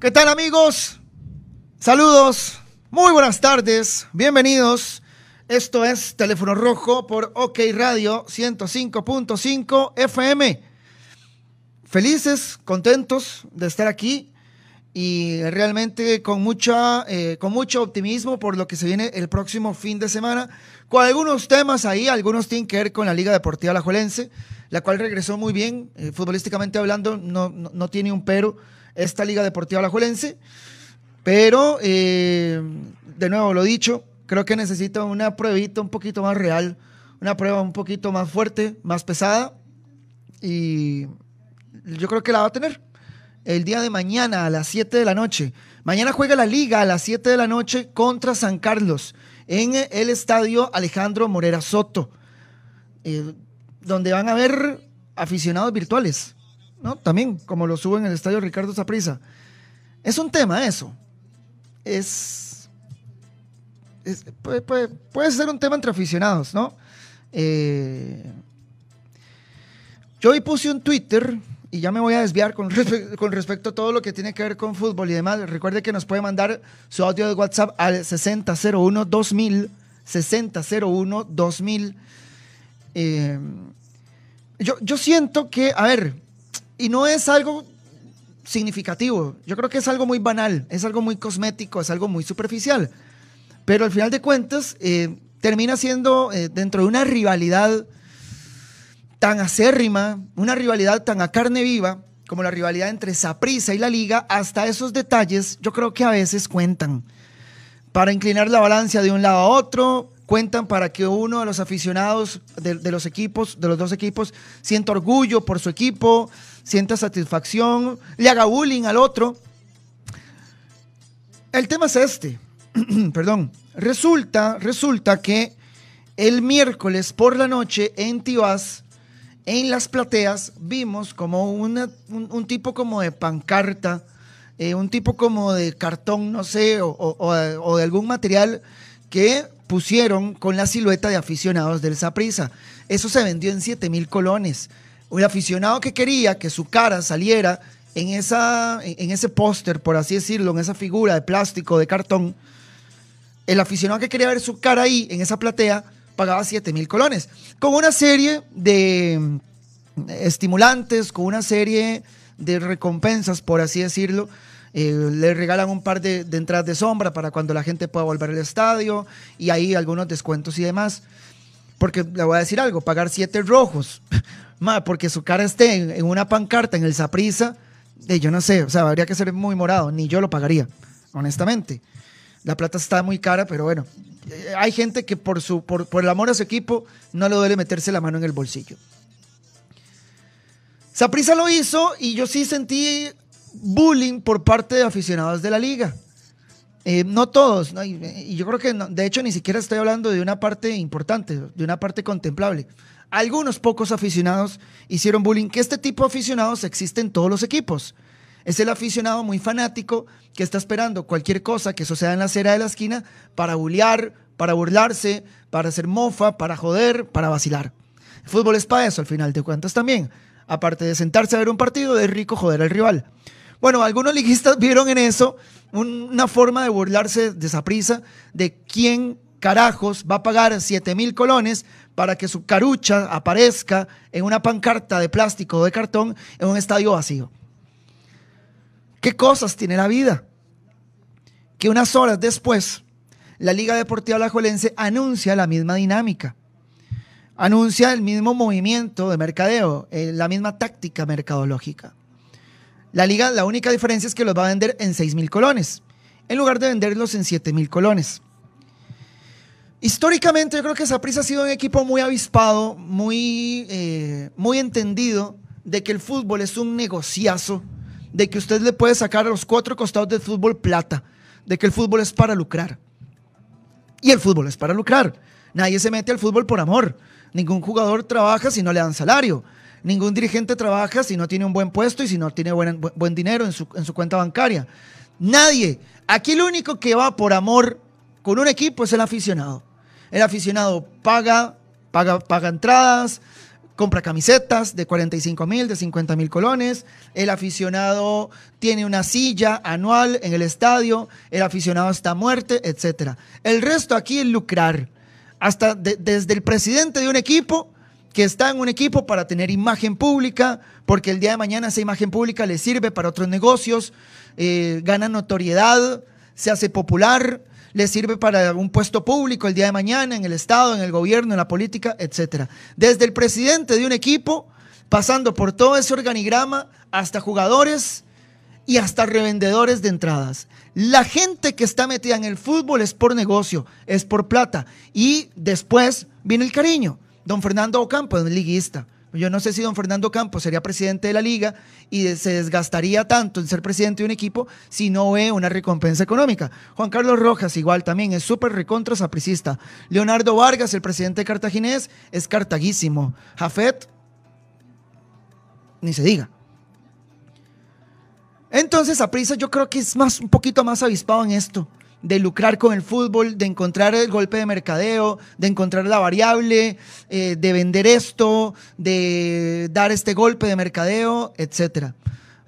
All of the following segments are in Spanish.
¿Qué tal amigos? Saludos, muy buenas tardes, bienvenidos. Esto es Teléfono Rojo por OK Radio 105.5 FM. Felices, contentos de estar aquí y realmente con, mucha, eh, con mucho optimismo por lo que se viene el próximo fin de semana, con algunos temas ahí, algunos tienen que ver con la Liga Deportiva Alajuelense, la cual regresó muy bien, eh, futbolísticamente hablando, no, no, no tiene un pero esta Liga Deportiva Alajuelense. Pero, eh, de nuevo, lo dicho, creo que necesita una pruebita un poquito más real, una prueba un poquito más fuerte, más pesada. Y yo creo que la va a tener el día de mañana a las 7 de la noche. Mañana juega la liga a las 7 de la noche contra San Carlos en el estadio Alejandro Morera Soto, eh, donde van a haber aficionados virtuales, ¿no? También, como lo suben en el estadio Ricardo Zaprisa. Es un tema eso es, puede, ser un tema entre aficionados, ¿no? Eh, yo hoy puse un Twitter y ya me voy a desviar con, con, respecto a todo lo que tiene que ver con fútbol y demás. Recuerde que nos puede mandar su audio de WhatsApp al 6001-2000, 6001-2000. Eh, yo, yo siento que, a ver, y no es algo significativo. Yo creo que es algo muy banal, es algo muy cosmético, es algo muy superficial. Pero al final de cuentas, eh, termina siendo eh, dentro de una rivalidad tan acérrima, una rivalidad tan a carne viva, como la rivalidad entre Saprissa y la Liga, hasta esos detalles yo creo que a veces cuentan. Para inclinar la balanza de un lado a otro, cuentan para que uno de los aficionados de, de los equipos, de los dos equipos, sienta orgullo por su equipo, sienta satisfacción, le haga bullying al otro. El tema es este, perdón, resulta, resulta que el miércoles por la noche en Tibás, en las plateas, vimos como un, tipo como de pancarta, eh, un tipo como de cartón, no sé, o, o de algún material que pusieron con la silueta de aficionados del Saprisa. Eso se vendió en 7 mil colones un aficionado que quería que su cara saliera en, esa, en ese póster, por así decirlo, en esa figura de plástico, de cartón, el aficionado que quería ver su cara ahí, en esa platea, pagaba 7 mil colones. Con una serie de mm, estimulantes, con una serie de recompensas, por así decirlo. Eh, le regalan un par de, entradas de sombra para cuando la gente pueda volver al estadio y ahí algunos descuentos y demás. Porque le voy a decir algo, pagar siete rojos porque su cara esté en, una pancarta en el Saprisa, de yo no sé, o sea, habría que ser muy morado, ni yo lo pagaría, honestamente. La plata está muy cara, pero bueno, eh, hay gente que por, su, por, por el amor a su equipo no le duele meterse la mano en el bolsillo. Saprisa lo hizo y yo sí sentí bullying por parte de aficionados de la liga. Eh, no todos, y yo creo que de hecho ni siquiera estoy hablando de una parte importante, de una parte contemplable algunos pocos aficionados hicieron bullying, que este tipo de aficionados existe en todos los equipos. Es el aficionado muy fanático que está esperando cualquier cosa que suceda en la acera de la esquina para bullear, para burlarse, para hacer mofa, para joder, para vacilar. El fútbol es para eso, al final de cuentas también. Aparte de sentarse a ver un partido, es rico joder al rival. Bueno, algunos liguistas vieron en eso una forma de burlarse de esa prisa de quién carajos va a pagar 7 mil colones para que su carucha aparezca en una pancarta de plástico o de cartón en un estadio vacío. ¿Qué cosas tiene la vida? Que unas horas después, la Liga Deportiva Alajuelense anuncia la misma dinámica. Anuncia el mismo movimiento de mercadeo, eh, la misma táctica mercadológica. La liga, la única diferencia es que los va a vender en 6 mil colones, en lugar de venderlos en 7 mil colones. Históricamente yo creo que Saprissa ha sido un equipo muy avispado, muy, eh, muy entendido de que el fútbol es un negociazo, de que usted le puede sacar a los cuatro costados del fútbol plata, de que el fútbol es para lucrar. Y el fútbol es para lucrar. Nadie se mete al fútbol por amor. Ningún jugador trabaja si no le dan salario. Ningún dirigente trabaja si no tiene un buen puesto y si no tiene buen, buen dinero en su, en su cuenta bancaria. Nadie. Aquí lo único que va por amor con un equipo es el aficionado. El aficionado paga, paga, paga entradas, compra camisetas de 45 mil, de 50 mil colones, el aficionado tiene una silla anual en el estadio, el aficionado está a muerte, etc. El resto aquí es lucrar, hasta desde el presidente de un equipo que está en un equipo para tener imagen pública, porque el día de mañana esa imagen pública le sirve para otros negocios, eh, gana notoriedad, se hace popular, le sirve para un puesto público el día de mañana en el Estado, en el gobierno, en la política, etc. Desde el presidente de un equipo, pasando por todo ese organigrama, hasta jugadores y hasta revendedores de entradas. La gente que está metida en el fútbol es por negocio, es por plata. Y después viene el cariño. Don Fernando Ocampo es liguista. Yo no sé si don Fernando Campos sería presidente de la liga y se desgastaría tanto en ser presidente de un equipo si no ve una recompensa económica. Juan Carlos Rojas igual también es súper recontra sapricista. Leonardo Vargas, el presidente cartaginés, es cartaguísimo. Jafet, ni se diga. Entonces, Aprisa yo creo que es más, un poquito más avispado en esto de lucrar con el fútbol, de encontrar el golpe de mercadeo, de encontrar la variable, eh, de vender esto, de dar este golpe de mercadeo, etcétera.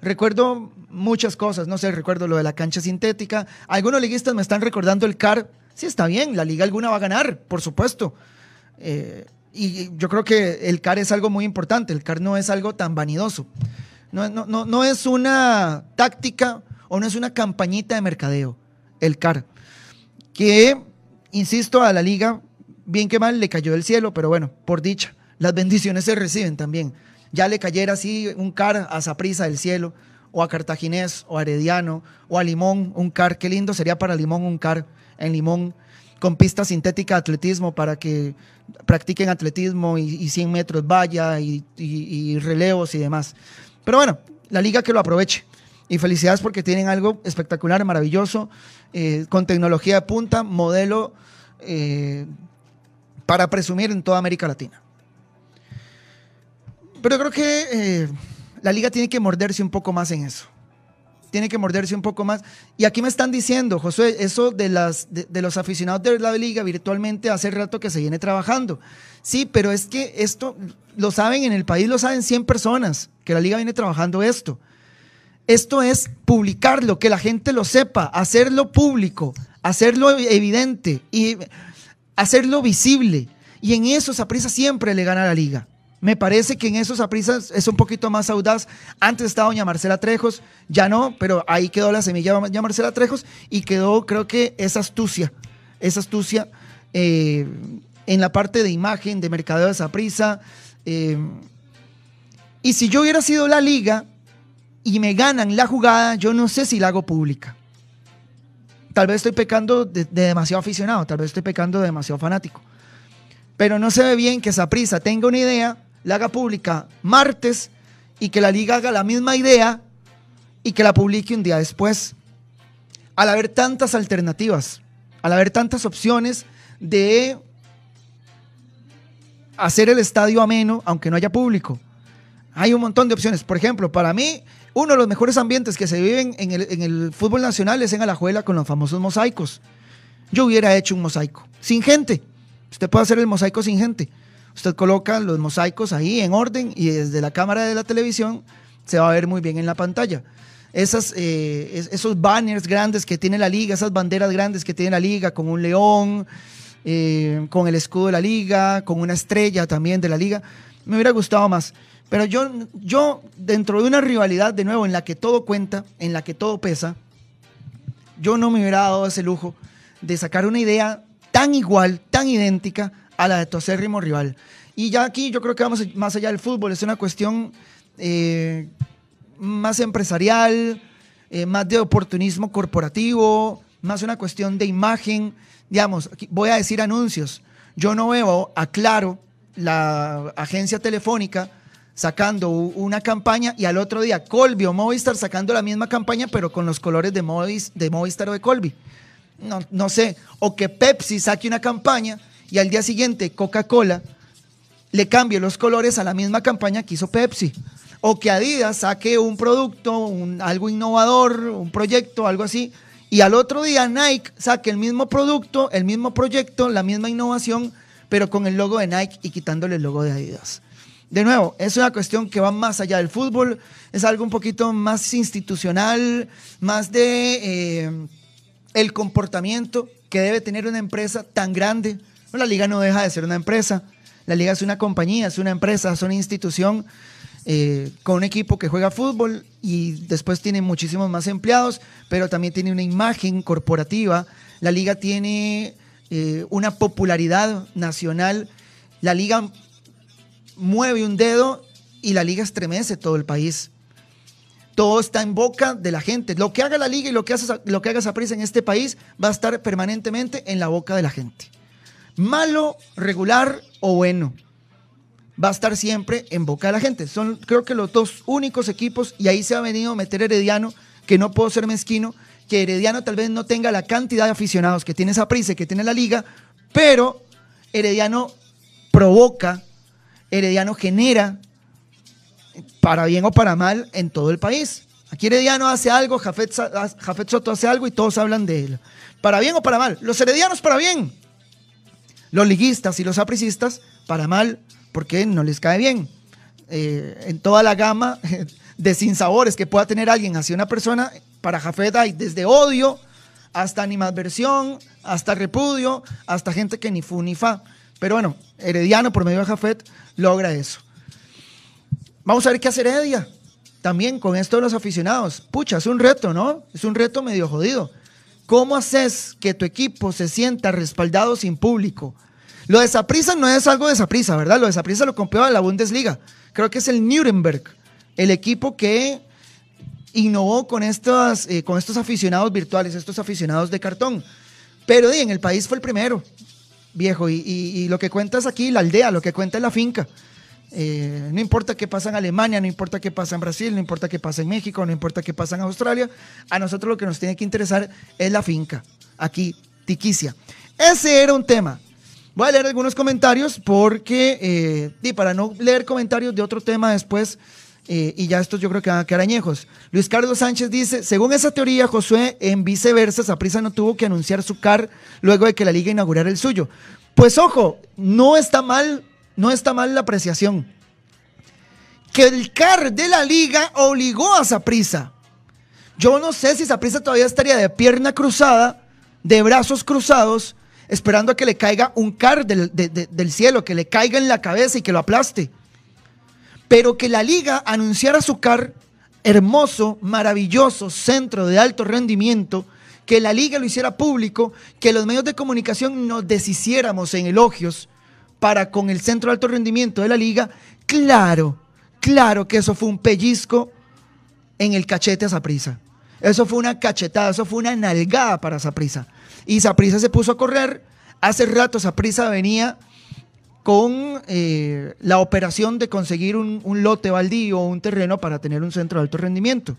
Recuerdo muchas cosas, no sé, recuerdo lo de la cancha sintética. Algunos liguistas me están recordando el CAR. Sí, está bien, la liga alguna va a ganar, por supuesto. Eh, y yo creo que el CAR es algo muy importante, el CAR no es algo tan vanidoso. No, no, no, no es una táctica o no es una campañita de mercadeo el CAR, que, insisto, a la liga, bien que mal, le cayó del cielo, pero bueno, por dicha, las bendiciones se reciben también. Ya le cayera así un CAR a Saprisa del cielo, o a Cartaginés, o a Herediano, o a Limón, un CAR, qué lindo sería para Limón un CAR en Limón, con pista sintética de atletismo para que practiquen atletismo y, 100 metros valla y, y relevos y demás. Pero bueno, la liga que lo aproveche. Y felicidades porque tienen algo espectacular, maravilloso, eh, con tecnología de punta, modelo eh, para presumir en toda América Latina. Pero creo que eh, la liga tiene que morderse un poco más en eso. Tiene que morderse un poco más. Y aquí me están diciendo, José, eso de, las, de los aficionados de la liga virtualmente hace rato que se viene trabajando. Sí, pero es que esto lo saben en el país, lo saben 100 personas, que la liga viene trabajando esto. Esto es publicarlo, que la gente lo sepa, hacerlo público, hacerlo evidente y hacerlo visible. Y en eso Saprisa siempre le gana a la liga. Me parece que en esos Saprisa es un poquito más audaz. Antes estaba doña Marcela Trejos, ya no, pero ahí quedó la semilla de doña Marcela Trejos y quedó, creo que, esa astucia, esa astucia eh, en la parte de imagen, de mercadeo de Saprisa. Eh, y si yo hubiera sido la liga, y me ganan la jugada, yo no sé si la hago pública. Tal vez estoy pecando de, demasiado aficionado, tal vez estoy pecando de demasiado fanático. Pero no se ve bien que esa prisa tenga una idea, la haga pública martes y que la liga haga la misma idea y que la publique un día después. Al haber tantas alternativas, al haber tantas opciones de hacer el estadio ameno, aunque no haya público. Hay un montón de opciones. Por ejemplo, para mí, uno de los mejores ambientes que se viven en el, fútbol nacional es en Alajuela con los famosos mosaicos. Yo hubiera hecho un mosaico, sin gente. Usted puede hacer el mosaico sin gente. Usted coloca los mosaicos ahí en orden y desde la cámara de la televisión se va a ver muy bien en la pantalla. Eh, esos banners grandes que tiene la liga, esas banderas grandes que tiene la liga, con un león, eh, con el escudo de la liga, con una estrella también de la liga, me hubiera gustado más. Pero yo, yo, dentro de una rivalidad, de nuevo, en la que todo cuenta, en la que todo pesa, yo no me hubiera dado ese lujo de sacar una idea tan igual, tan idéntica a la de tu acérrimo rival. Y ya aquí yo creo que vamos más allá del fútbol, es una cuestión eh, más empresarial, eh, más de oportunismo corporativo, más una cuestión de imagen. Digamos, voy a decir anuncios. Yo no veo a Claro, la agencia telefónica, sacando una campaña y al otro día Colby o Movistar sacando la misma campaña pero con los colores de, de Movistar o de Colby. No, no sé, o que Pepsi saque una campaña y al día siguiente Coca-Cola le cambie los colores a la misma campaña que hizo Pepsi. O que Adidas saque un producto, un, algo innovador, un proyecto, algo así, y al otro día Nike saque el mismo producto, el mismo proyecto, la misma innovación, pero con el logo de Nike y quitándole el logo de Adidas. De nuevo, es una cuestión que va más allá del fútbol, es algo un poquito más institucional, más de eh, el comportamiento que debe tener una empresa tan grande. la liga no deja de ser una empresa, la liga es una compañía, es una empresa, es una institución eh, con un equipo que juega fútbol y después tiene muchísimos más empleados, pero también tiene una imagen corporativa. La liga tiene eh, una popularidad nacional. La liga mueve un dedo y la liga estremece todo el país. Todo está en boca de la gente. Lo que haga la liga y lo que, hace, lo que haga Saprissa en este país va a estar permanentemente en la boca de la gente. Malo, regular o bueno. Va a estar siempre en boca de la gente. Son creo que los dos únicos equipos y ahí se ha venido a meter Herediano, que no puedo ser mezquino, que Herediano tal vez no tenga la cantidad de aficionados que tiene Saprissa y que tiene la liga, pero Herediano provoca Herediano genera, para bien o para mal, en todo el país. Aquí Herediano hace algo, Jafet, Soto hace algo y todos hablan de él. Para bien o para mal. Los heredianos para bien. Los liguistas y los apricistas para mal, porque no les cae bien. Eh, en toda la gama de sinsabores que pueda tener alguien hacia una persona, para Jafet hay desde odio hasta animadversión, hasta repudio, hasta gente que ni fu ni fa. Pero bueno, Herediano por medio de Jafet logra eso. Vamos a ver qué hace Heredia también con esto de los aficionados. Pucha, es un reto, ¿no? Es un reto medio jodido. ¿Cómo haces que tu equipo se sienta respaldado sin público? Lo de Saprisa no es algo de Saprisa, ¿verdad? Lo de Saprisa lo compró la Bundesliga. Creo que es el Nuremberg, el equipo que innovó con eh, con estos aficionados virtuales, estos aficionados de cartón. Pero en el país fue el primero viejo. Y, lo que cuenta es aquí la aldea, lo que cuenta es la finca. Eh, no importa qué pasa en Alemania, no importa qué pasa en Brasil, no importa qué pasa en México, no importa qué pasa en Australia. A nosotros lo que nos tiene que interesar es la finca. Aquí, Tiquicia. Ese era un tema. Voy a leer algunos comentarios porque, eh, y para no leer comentarios de otro tema después, eh, y ya estos yo creo que van a quedar añejos. Luis Carlos Sánchez dice, según esa teoría, Josué, en viceversa, Saprisa no tuvo que anunciar su CAR luego de que la liga inaugurara el suyo. Pues ojo, no está mal, no está mal la apreciación. Que el CAR de la liga obligó a Saprisa. Yo no sé si Saprisa todavía estaría de pierna cruzada, de brazos cruzados, esperando a que le caiga un CAR del cielo, que le caiga en la cabeza y que lo aplaste pero que la liga anunciara su CAR, hermoso, maravilloso centro de alto rendimiento, que la liga lo hiciera público, que los medios de comunicación nos deshiciéramos en elogios para con el centro de alto rendimiento de la liga, claro, claro que eso fue un pellizco en el cachete a Saprisa. Eso fue una cachetada, eso fue una nalgada para Saprisa. Y Saprisa se puso a correr. Hace rato Saprisa venía con eh, la operación de conseguir un, lote baldío o un terreno para tener un centro de alto rendimiento.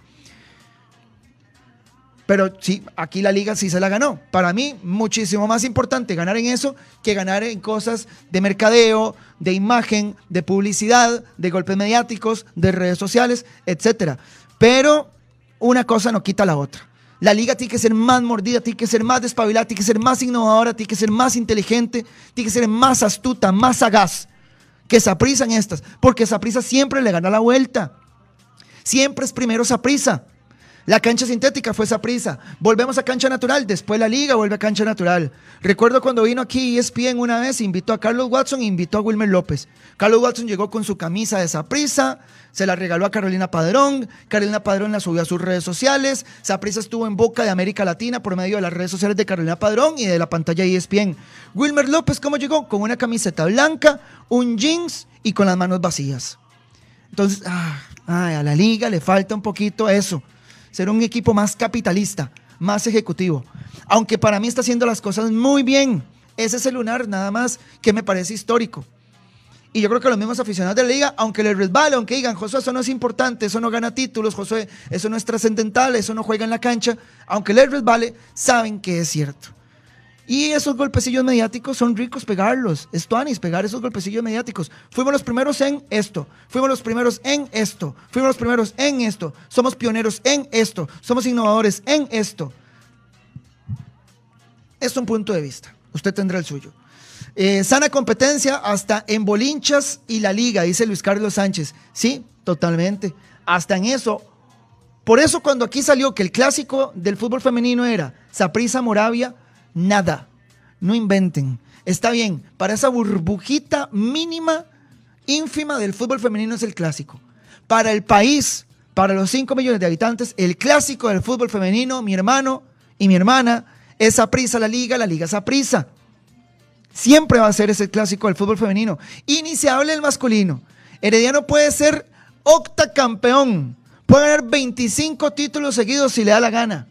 Pero sí, aquí la liga sí se la ganó. Para mí, muchísimo más importante ganar en eso que ganar en cosas de mercadeo, de imagen, de publicidad, de golpes mediáticos, de redes sociales, etc. Pero una cosa no quita la otra. La liga tiene que ser más mordida, tiene que ser más despabilada, tiene que ser más innovadora, tiene que ser más inteligente, tiene que ser más astuta, más sagaz. Que Saprisa en estas, porque Saprisa siempre le gana la vuelta. Siempre es primero Saprisa. La cancha sintética fue esa prisa. Volvemos a cancha natural. Después la liga vuelve a cancha natural. Recuerdo cuando vino aquí ESPN una vez, invitó a Carlos Watson invitó a Wilmer López. Carlos Watson llegó con su camisa de esa prisa, se la regaló a Carolina Padrón. Carolina Padrón la subió a sus redes sociales. Saprisa estuvo en boca de América Latina por medio de las redes sociales de Carolina Padrón y de la pantalla ESPN. Wilmer López, ¿cómo llegó? Con una camiseta blanca, un jeans y con las manos vacías. Entonces, ah, a la liga le falta un poquito eso ser un equipo más capitalista, más ejecutivo. Aunque para mí está haciendo las cosas muy bien. Ese es el lunar nada más que me parece histórico. Y yo creo que los mismos aficionados de la liga, aunque les resbale, aunque digan, Josué, eso no es importante, eso no gana títulos, Josué, eso no es trascendental, eso no juega en la cancha, aunque les resbale, saben que es cierto. Y esos golpecillos mediáticos son ricos pegarlos. Es pegar esos golpecillos mediáticos. Fuimos los primeros en esto. Fuimos los primeros en esto. Fuimos los primeros en esto. Somos pioneros en esto. Somos innovadores en esto. Es un punto de vista. Usted tendrá el suyo. Eh, sana competencia hasta en bolinchas y la liga, dice Luis Carlos Sánchez. Sí, totalmente. Hasta en eso. Por eso cuando aquí salió que el clásico del fútbol femenino era Saprisa Moravia, nada. No inventen. Está bien, para esa burbujita mínima, ínfima del fútbol femenino es el clásico. Para el país, para los 5 millones de habitantes, el clásico del fútbol femenino, mi hermano y mi hermana, es Saprisa la liga, la liga Saprisa. Siempre va a ser ese clásico del fútbol femenino. Iniciable el masculino. Herediano puede ser octacampeón. Puede ganar 25 títulos seguidos si le da la gana.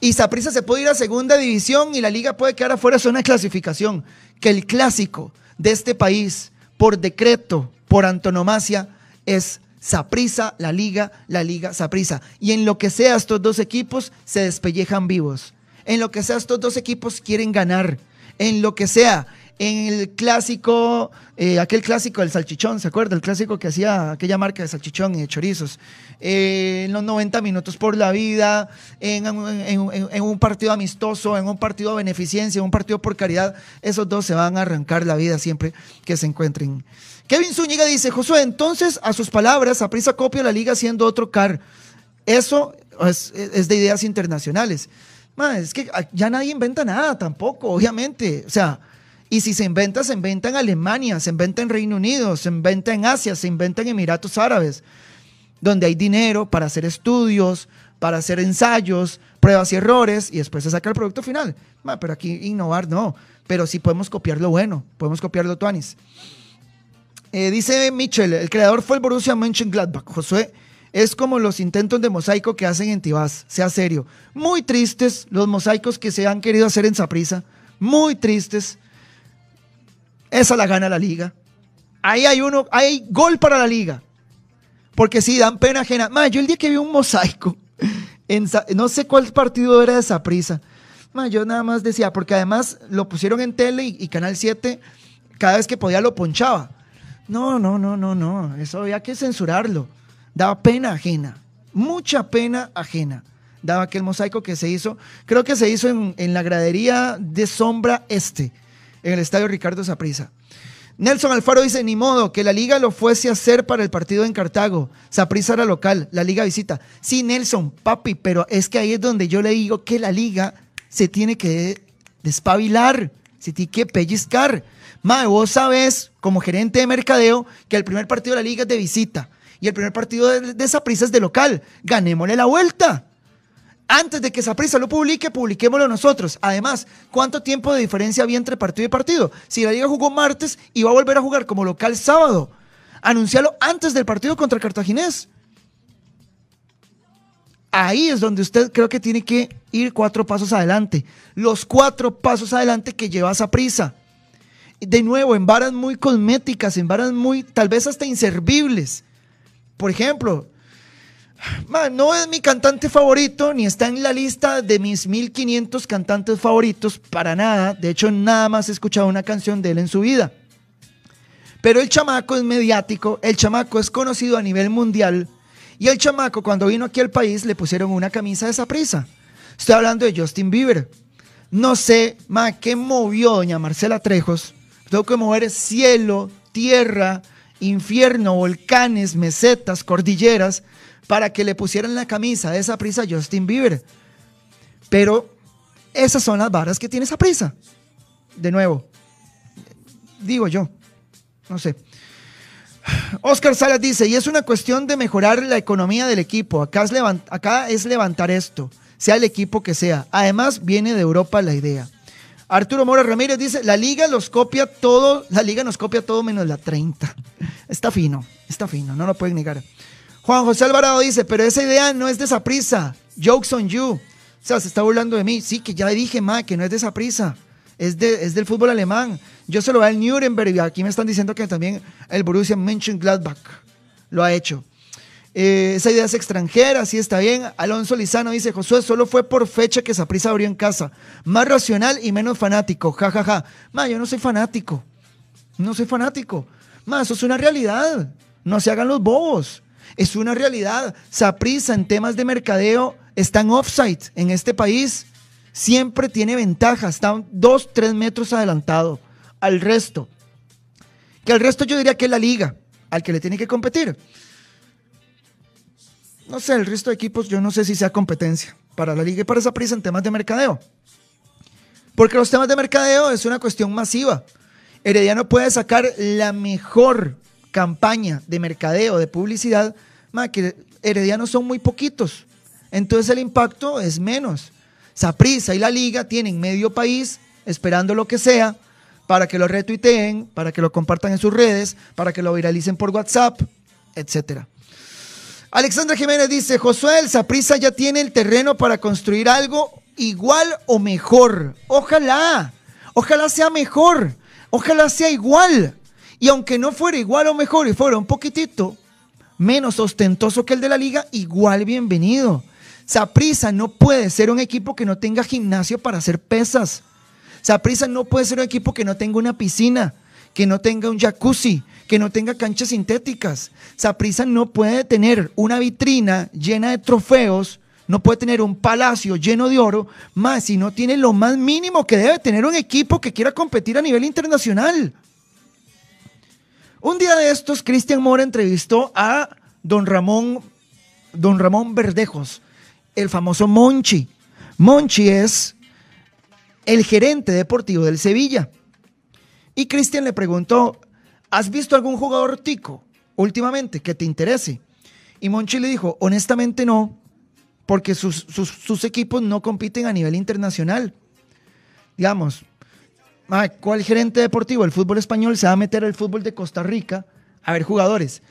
Y Saprissa se puede ir a segunda división y la liga puede quedar afuera de zona de clasificación. Que el clásico de este país, por decreto, por antonomasia, es Saprissa, la liga, la liga Saprissa. Y en lo que sea estos dos equipos se despellejan vivos. En lo que sea estos dos equipos quieren ganar en lo que sea. En el clásico, eh, aquel clásico del salchichón, ¿se acuerda? El clásico que hacía aquella marca de salchichón y de chorizos. Eh, en los 90 minutos por la vida, en, un partido amistoso, en un partido de beneficencia, en un partido por caridad, esos dos se van a arrancar la vida siempre que se encuentren. Kevin Zúñiga dice, Josué, entonces a sus palabras, a prisa copia la liga siendo otro car. Eso es de ideas internacionales es que ya nadie inventa nada tampoco, obviamente. O sea, y si se inventa, se inventa en Alemania, se inventa en Reino Unido, se inventa en Asia, se inventa en Emiratos Árabes, donde hay dinero para hacer estudios, para hacer ensayos, pruebas y errores, y después se saca el producto final. pero aquí innovar no, pero sí podemos copiar lo bueno, podemos copiar lo tuanis. Eh, dice Mitchell, el creador fue el Borussia Mönchengladbach. Josué es como los intentos de mosaico que hacen en Tibás, sea serio. Muy tristes los mosaicos que se han querido hacer en Saprisa, muy tristes. Esa la gana la liga. Ahí hay uno, hay gol para la liga. Porque sí, dan pena ajena. yo el día que vi un mosaico, en, no sé cuál partido era de Saprisa, yo nada más decía, porque además lo pusieron en tele y, Canal 7, cada vez que podía lo ponchaba. No, no, no, no, no, eso había que censurarlo daba pena ajena, mucha pena ajena. Daba aquel mosaico que se hizo, creo que se hizo en, la gradería de Sombra Este, en el estadio Ricardo Saprisa. Nelson Alfaro dice, ni modo, que la liga lo fuese a hacer para el partido en Cartago. Saprisa era local, la liga visita. Sí, Nelson, papi, pero es que ahí es donde yo le digo que la liga se tiene que despabilar, se tiene que pellizcar. Mae, vos sabés, como gerente de mercadeo, que el primer partido de la liga es de visita. Y el primer partido de, esa prisa es de local. Ganémosle la vuelta. Antes de que esa prisa lo publique, publiquémoslo nosotros. Además, ¿cuánto tiempo de diferencia había entre partido y partido? Si la liga jugó martes y va a volver a jugar como local sábado, anuncialo antes del partido contra Cartaginés. Ahí es donde usted creo que tiene que ir cuatro pasos adelante. Los cuatro pasos adelante que lleva esa prisa. De nuevo, en varas muy cosméticas, en varas muy, tal vez hasta inservibles. Por ejemplo, no es mi cantante favorito, ni está en la lista de mis 1500 cantantes favoritos, para nada. De hecho, nada más he escuchado una canción de él en su vida. Pero el chamaco es mediático, el chamaco es conocido a nivel mundial. Y el chamaco, cuando vino aquí al país, le pusieron una camisa de esa prisa. Estoy hablando de Justin Bieber. No sé, ma, ¿qué movió doña Marcela Trejos? Tengo que mover cielo, tierra, infierno, volcanes, mesetas, cordilleras, para que le pusieran la camisa de esa prisa a Justin Bieber. Pero esas son las varas que tiene esa prisa. De nuevo, digo yo, no sé. Oscar Salas dice, y es una cuestión de mejorar la economía del equipo. Acá es, acá es levantar esto, sea el equipo que sea. Además, viene de Europa la idea. Arturo Mora Ramírez dice, la liga los copia todo, la liga nos copia todo menos la 30. Está fino, está fino, no lo pueden negar. Juan José Alvarado dice, pero esa idea no es de esa prisa. Jokes on you. O sea, se está burlando de mí. Sí, que ya dije, ma, que no es de esa prisa. Es, de, es del fútbol alemán. Yo se lo voy al Nuremberg y aquí me están diciendo que también el Borussia Mönchengladbach lo ha hecho. Eh, esa idea es extranjera, sí está bien. Alonso Lizano dice, Josué, solo fue por fecha que Saprisa abrió en casa. Más racional y menos fanático. Ja, ja, ja. Ma, yo no soy fanático. No soy fanático. Ma, eso es una realidad. No se hagan los bobos. Es una realidad. Saprisa en temas de mercadeo está en offside en este país. Siempre tiene ventaja. Está dos, tres metros adelantado. al resto. Que al resto yo diría que es la liga, al que le tiene que competir. No sé, el resto de equipos yo no sé si sea competencia para la liga y para esa prisa en temas de mercadeo. Porque los temas de mercadeo es una cuestión masiva. Herediano puede sacar la mejor campaña de mercadeo, de publicidad, que Herediano son muy poquitos. Entonces el impacto es menos. Saprisa y la liga tienen medio país esperando lo que sea para que lo retuiteen, para que lo compartan en sus redes, para que lo viralicen por WhatsApp, etc. Alexandra Jiménez dice, Josué, el Saprisa ya tiene el terreno para construir algo igual o mejor. Ojalá, ojalá sea mejor, ojalá sea igual. Y aunque no fuera igual o mejor y fuera un poquitito menos ostentoso que el de la liga, igual bienvenido. Saprisa no puede ser un equipo que no tenga gimnasio para hacer pesas. Saprisa no puede ser un equipo que no tenga una piscina, que no tenga un jacuzzi, que no tenga canchas sintéticas. Saprisa no puede tener una vitrina llena de trofeos, no puede tener un palacio lleno de oro, más si no tiene lo más mínimo que debe tener un equipo que quiera competir a nivel internacional. Un día de estos, Cristian Mora entrevistó a don Ramón, don Ramón Verdejos, el famoso Monchi. Monchi es el gerente deportivo del Sevilla. Y Cristian le preguntó, ¿has visto algún jugador tico últimamente que te interese? Y Monchi le dijo, honestamente no, porque sus, sus equipos no compiten a nivel internacional. Digamos, ¿cuál gerente deportivo del fútbol español se va a meter al fútbol de Costa Rica a ver jugadores?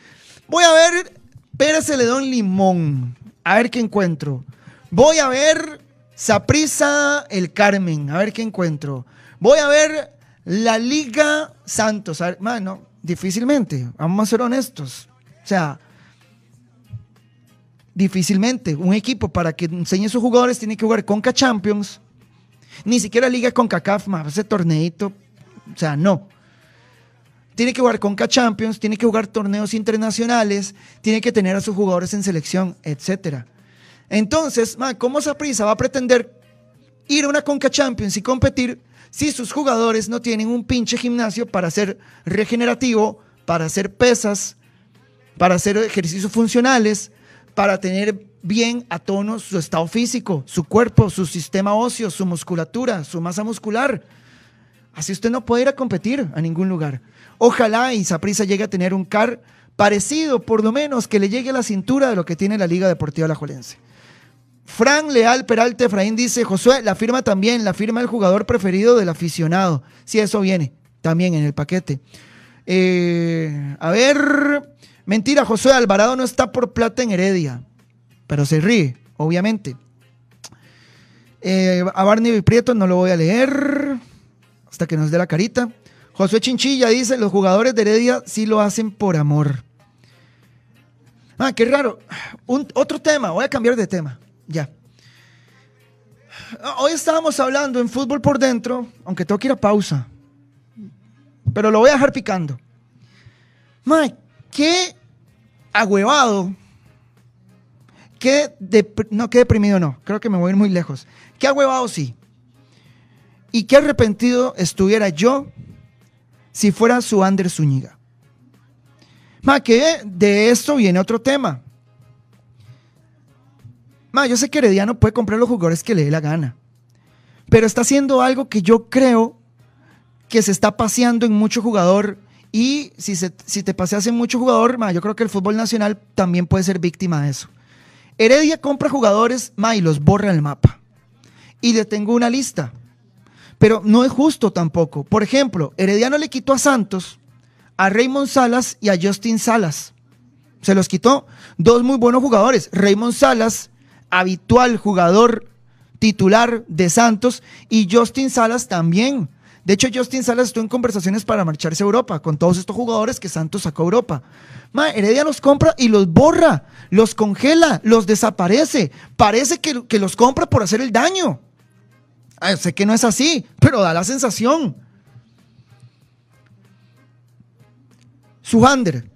Voy a ver Pérez Celedón Limón, a ver qué encuentro. Voy a ver Saprisa El Carmen, a ver qué encuentro. Voy a ver la Liga Santos. A difícilmente, vamos a ser honestos. O sea, difícilmente un equipo para que enseñe a sus jugadores tiene que jugar Conca Champions ni siquiera liga con CACAF, más ese torneito. O sea, no. Tiene que jugar con Champions, tiene que jugar torneos internacionales, tiene que tener a sus jugadores en selección, etc. Entonces, ¿cómo prisa va a pretender ir a una Conca Champions y competir si sus jugadores no tienen un pinche gimnasio para ser regenerativo, para hacer pesas, para hacer ejercicios funcionales, para tener bien a tono su estado físico, su cuerpo, su sistema óseo, su musculatura, su masa muscular. Así usted no puede ir a competir a ningún lugar. Ojalá y Saprisa llegue a tener un CAR parecido, por lo menos, que le llegue a la cintura de lo que tiene la Liga Deportiva Alajuelense. Fran Leal Peralta Efraín dice, Josué, la firma también, la firma el jugador preferido del aficionado. Sí, eso viene también en el paquete. Eh, a ver, mentira, Josué Alvarado no está por plata en Heredia pero se ríe, obviamente. Eh, a Barney Prieto no lo voy a leer hasta que nos dé la carita. Josué Chinchilla dice, los jugadores de Heredia sí lo hacen por amor. Ah, qué raro. otro tema, voy a cambiar de tema. Ya. Hoy estábamos hablando en fútbol por dentro, aunque tengo que ir a pausa. Pero lo voy a dejar picando. Mike, qué agüevado no, qué deprimido no, creo que me voy a ir muy lejos. Qué huevado sí. Y qué arrepentido estuviera yo si fuera su Ander Zúñiga. Ma, que de esto viene otro tema. Ma, yo sé que Herediano puede comprar los jugadores que le dé la gana. Pero está haciendo algo que yo creo que se está paseando en mucho jugador. Y si, si te paseas en mucho jugador, ma, yo creo que el fútbol nacional también puede ser víctima de eso. Heredia compra jugadores, ma, y los borra el mapa. Y le tengo una lista. Pero no es justo tampoco. Por ejemplo, Herediano le quitó a Santos, a Raymond Salas y a Justin Salas. Se los quitó. Dos muy buenos jugadores. Raymond Salas, habitual jugador titular de Santos, y Justin Salas también. De hecho, Justin Salas estuvo en conversaciones para marcharse a Europa con todos estos jugadores que Santos sacó a Europa. Ma, Heredia los compra y los borra, los congela, los desaparece. Parece que, que los compra por hacer el daño. sé que no es así, pero da la sensación. Suhander.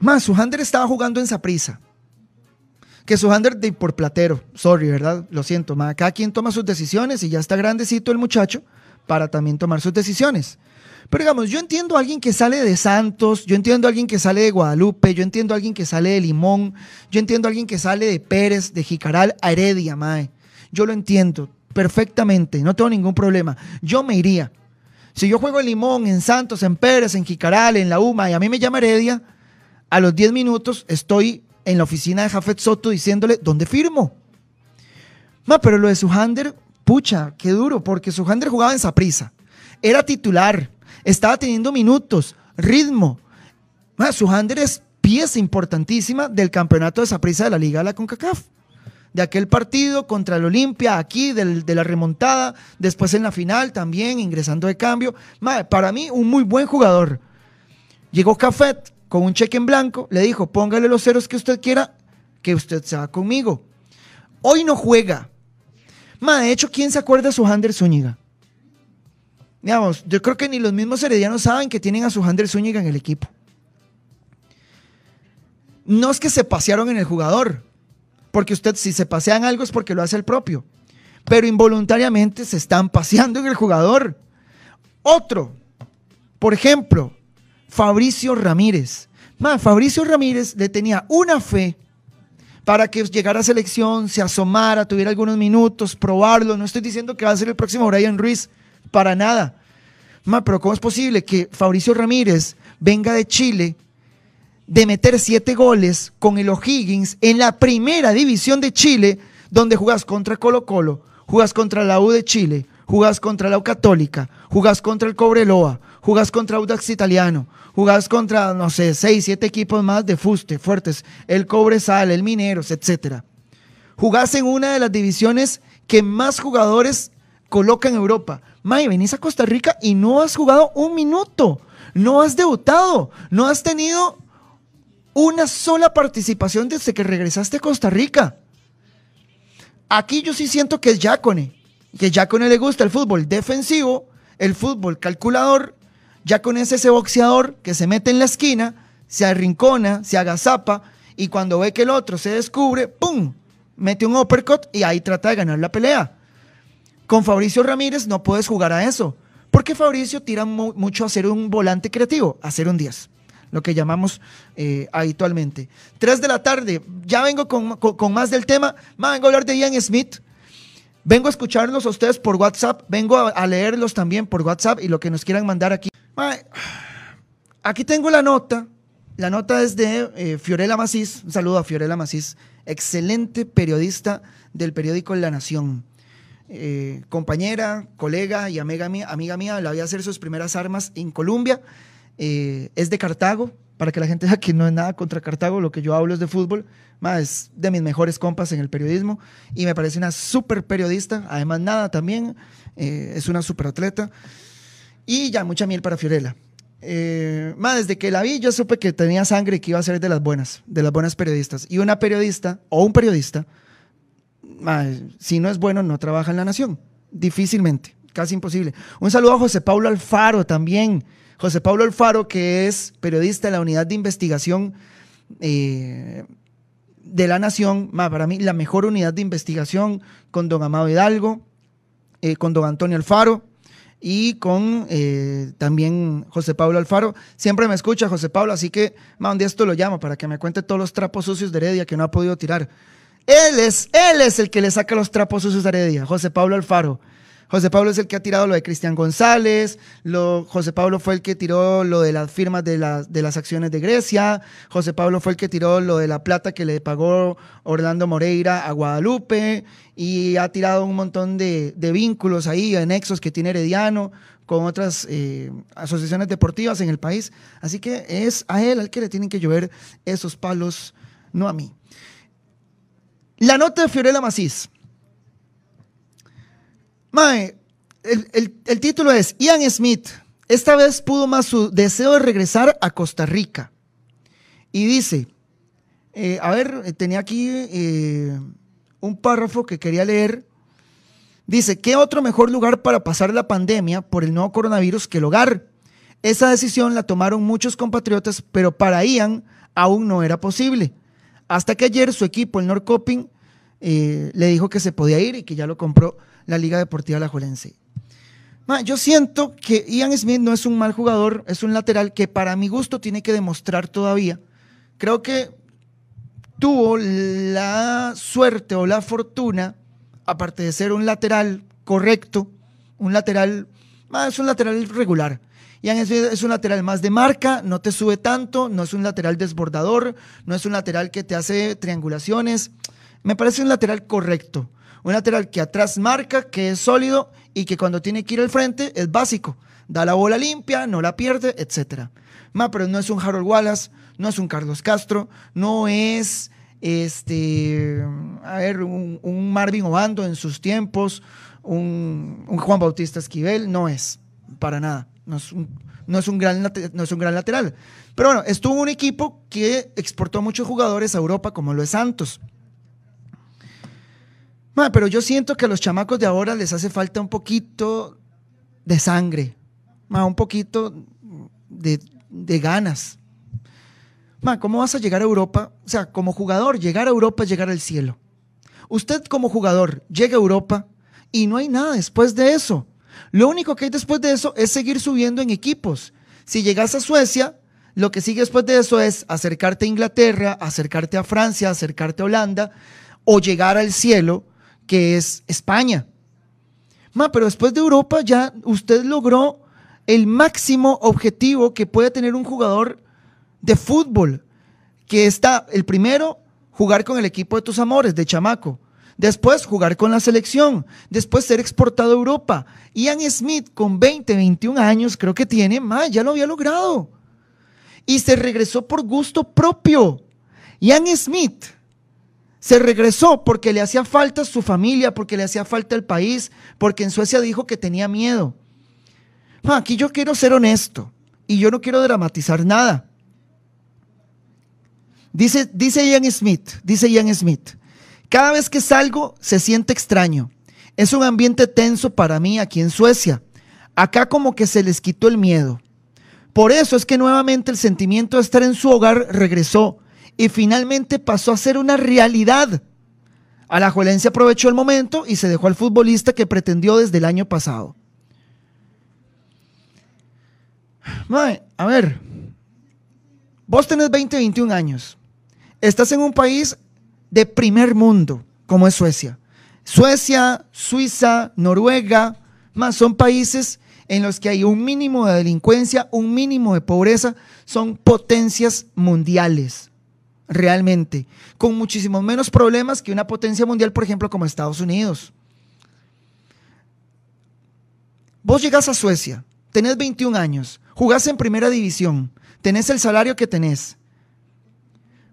Más, Suhander estaba jugando en Saprisa. Que su de por platero. Sorry, ¿verdad? Lo siento. Ma. Cada quien toma sus decisiones y ya está grandecito el muchacho para también tomar sus decisiones. Pero digamos, yo entiendo a alguien que sale de Santos, yo entiendo a alguien que sale de Guadalupe, yo entiendo a alguien que sale de Limón, yo entiendo a alguien que sale de Pérez, de Jicaral a Heredia, mae. Yo lo entiendo perfectamente, no tengo ningún problema. Yo me iría. Si yo juego en Limón, en Santos, en Pérez, en Jicaral, en la UMA y a mí me llama Heredia, a los 10 minutos estoy en la oficina de Jafet Soto diciéndole, ¿dónde firmo? Ma, pero lo de Sujander, pucha, qué duro, porque Sujander jugaba en Saprisa, era titular, estaba teniendo minutos, ritmo. Ma, Sujander es pieza importantísima del campeonato de Saprisa de la Liga de la CONCACAF. De aquel partido contra el Olimpia, aquí, de la remontada, después en la final también, ingresando de cambio. Ma, para mí, un muy buen jugador. Llegó Cafet, con un cheque en blanco, le dijo, póngale los ceros que usted quiera, que usted se va conmigo. Hoy no juega. Ma, de hecho, ¿quién se acuerda de su Hander Zúñiga? Digamos, yo creo que ni los mismos heredianos saben que tienen a su Hander Zúñiga en el equipo. No es que se pasearon en el jugador, porque usted si se pasean algo es porque lo hace el propio, pero involuntariamente se están paseando en el jugador. Otro, por ejemplo, Fabricio Ramírez. Fabricio Ramírez le tenía una fe para que llegara a selección, se asomara, tuviera algunos minutos, probarlo. No estoy diciendo que va a ser el próximo Brian Ruiz, para nada. pero ¿cómo es posible que Fabricio Ramírez venga de Chile de meter siete goles con el O'Higgins en la primera división de Chile, donde jugas contra Colo Colo, jugas contra la U de Chile, jugas contra la Católica, jugas contra el Cobreloa, jugás contra Audax Italiano, jugás contra, no sé, seis, siete equipos más de fuste, fuertes, el Cobresal, el Mineros, etc. Jugás en una de las divisiones que más jugadores coloca en Europa. May, venís a Costa Rica y no has jugado un minuto, no has debutado, no has tenido una sola participación desde que regresaste a Costa Rica. Aquí yo sí siento que es Yacone, que Yacone le gusta el fútbol defensivo, el fútbol calculador ya con ese boxeador que se mete en la esquina, se arrincona, se agazapa y cuando ve que el otro se descubre, ¡pum! Mete un uppercut y ahí trata de ganar la pelea. Con Fabricio Ramírez no puedes jugar a eso, porque Fabricio tira mucho a ser un volante creativo, a ser un 10, lo que llamamos eh, habitualmente. 3 de la tarde, ya vengo con, más del tema, vengo a hablar de Ian Smith, vengo a escucharlos a ustedes por WhatsApp, vengo a leerlos también por WhatsApp y lo que nos quieran mandar aquí. Aquí tengo la nota. La nota es de eh, Fiorella Macís. Un saludo a Fiorella Macís, excelente periodista del periódico La Nación. Eh, compañera, colega y amiga mía, amiga mía, la voy a hacer sus primeras armas en Colombia. Eh, es de Cartago, para que la gente vea que no es nada contra Cartago, lo que yo hablo es de fútbol. es de mis mejores compas en el periodismo y me parece una súper periodista. Además, nada también, es una súper atleta. Y ya, mucha miel para Fiorella. Eh, más desde que la vi, yo supe que tenía sangre y que iba a ser de las buenas, de las buenas periodistas. Y una periodista o un periodista, si no es bueno, no trabaja en la nación. Difícilmente, casi imposible. Un saludo a José Pablo Alfaro también. José Pablo Alfaro, que es periodista de la unidad de investigación eh, de la Nación, para mí la mejor unidad de investigación con don Amado Hidalgo, eh, con don Antonio Alfaro, y con eh, también José Pablo Alfaro. Siempre me escucha José Pablo, así que ma, un día esto lo llamo para que me cuente todos los trapos sucios de Heredia que no ha podido tirar. Él es, él es el que le saca los trapos sucios de Heredia, José Pablo Alfaro. José Pablo es el que ha tirado lo de Cristian González, José Pablo fue el que tiró lo de las firmas de, de las acciones de Grecia, José Pablo fue el que tiró lo de la plata que le pagó Orlando Moreira a Guadalupe y ha tirado un montón de, vínculos ahí, anexos que tiene Herediano con otras eh, asociaciones deportivas en el país. Así que es a él al que le tienen que llover esos palos, no a mí. La nota de Fiorella Macís. El, título es Ian Smith. Esta vez pudo más su deseo de regresar a Costa Rica. Y dice, eh, a ver, tenía aquí eh, un párrafo que quería leer. Dice, ¿qué otro mejor lugar para pasar la pandemia por el nuevo coronavirus que el hogar? Esa decisión la tomaron muchos compatriotas, pero para Ian aún no era posible. Hasta que ayer su equipo, el Norcoping, eh, le dijo que se podía ir y que ya lo compró la Liga Deportiva La Juelense. yo siento que Ian Smith no es un mal jugador, es un lateral que para mi gusto tiene que demostrar todavía. Creo que tuvo la suerte o la fortuna, aparte de ser un lateral correcto, un lateral, es un lateral regular. Ian Smith es un lateral más de marca, no te sube tanto, no es un lateral desbordador, no es un lateral que te hace triangulaciones. Me parece un lateral correcto. Un lateral que atrás marca, que es sólido y que cuando tiene que ir al frente es básico. Da la bola limpia, no la pierde, etc. pero no es un Harold Wallace, no es un Carlos Castro, no es este, a ver, un, Marvin Obando en sus tiempos, un, Juan Bautista Esquivel, no es, para nada. No es, un, no, es un gran, no es un gran lateral. Pero bueno, estuvo un equipo que exportó muchos jugadores a Europa, como lo es Santos pero yo siento que a los chamacos de ahora les hace falta un poquito de sangre, un poquito de, ganas. ¿Cómo vas a llegar a Europa? O sea, como jugador, llegar a Europa es llegar al cielo. Usted como jugador llega a Europa y no hay nada después de eso. Lo único que hay después de eso es seguir subiendo en equipos. Si llegas a Suecia, lo que sigue después de eso es acercarte a Inglaterra, acercarte a Francia, acercarte a Holanda o llegar al cielo que es España. Ma, pero después de Europa ya usted logró el máximo objetivo que puede tener un jugador de fútbol, que está el primero, jugar con el equipo de tus amores, de chamaco. Después jugar con la selección, después ser exportado a Europa. Ian Smith con 20, 21 años creo que tiene, ma, ya lo había logrado. Y se regresó por gusto propio. Ian Smith se regresó porque le hacía falta su familia, porque le hacía falta el país, porque en Suecia dijo que tenía miedo. aquí yo quiero ser honesto y yo no quiero dramatizar nada. Dice, dice Ian Smith, dice Ian Smith, cada vez que salgo se siente extraño. Es un ambiente tenso para mí aquí en Suecia. Acá como que se les quitó el miedo. Por eso es que nuevamente el sentimiento de estar en su hogar regresó y finalmente pasó a ser una realidad. Alajuelense aprovechó el momento y se dejó al futbolista que pretendió desde el año pasado. a ver, vos tenés 20, 21 años. Estás en un país de primer mundo, como es Suecia. Suecia, Suiza, Noruega, más son países en los que hay un mínimo de delincuencia, un mínimo de pobreza, son potencias mundiales realmente, con muchísimos menos problemas que una potencia mundial, por ejemplo, como Estados Unidos. Vos llegás a Suecia, tenés 21 años, jugás en primera división, tenés el salario que tenés.